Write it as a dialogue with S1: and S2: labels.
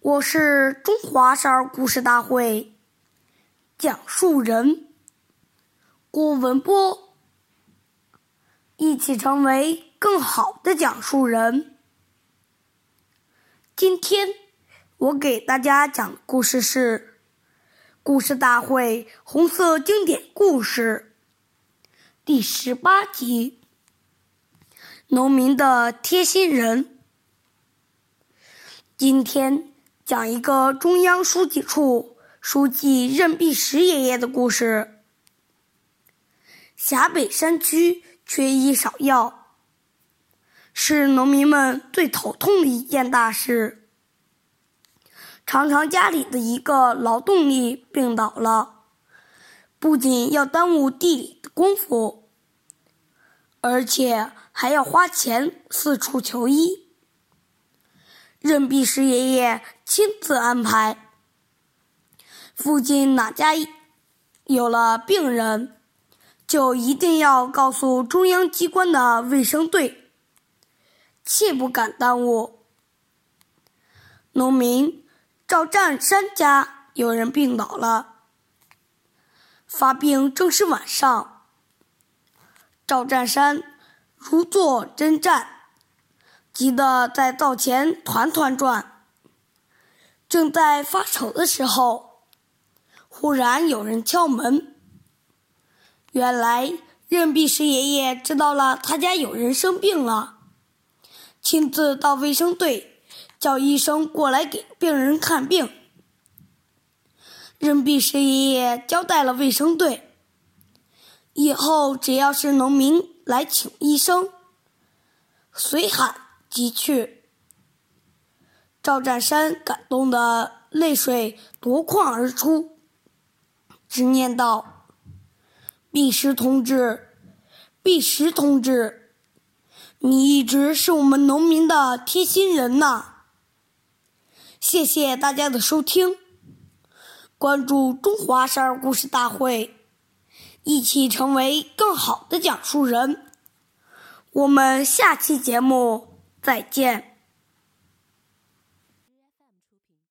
S1: 我是中华少儿故事大会讲述人郭文波，一起成为更好的讲述人。今天我给大家讲的故事是《故事大会红色经典故事》第十八集《农民的贴心人》。今天。讲一个中央书记处书记任弼时爷爷的故事。陕北山区缺医少药，是农民们最头痛的一件大事。常常家里的一个劳动力病倒了，不仅要耽误地里的功夫，而且还要花钱四处求医。任弼时爷爷亲自安排，附近哪家有了病人，就一定要告诉中央机关的卫生队，切不敢耽误。农民赵占山家有人病倒了，发病正是晚上，赵占山如坐针毡。急得在灶前团团转，正在发愁的时候，忽然有人敲门。原来任弼时爷爷知道了他家有人生病了，亲自到卫生队叫医生过来给病人看病。任弼时爷爷交代了卫生队，以后只要是农民来请医生，随喊。即去，赵占山感动的泪水夺眶而出，直念道：“弼时同志，弼时同志，你一直是我们农民的贴心人呐！”谢谢大家的收听，关注中华少儿故事大会，一起成为更好的讲述人。我们下期节目。再见。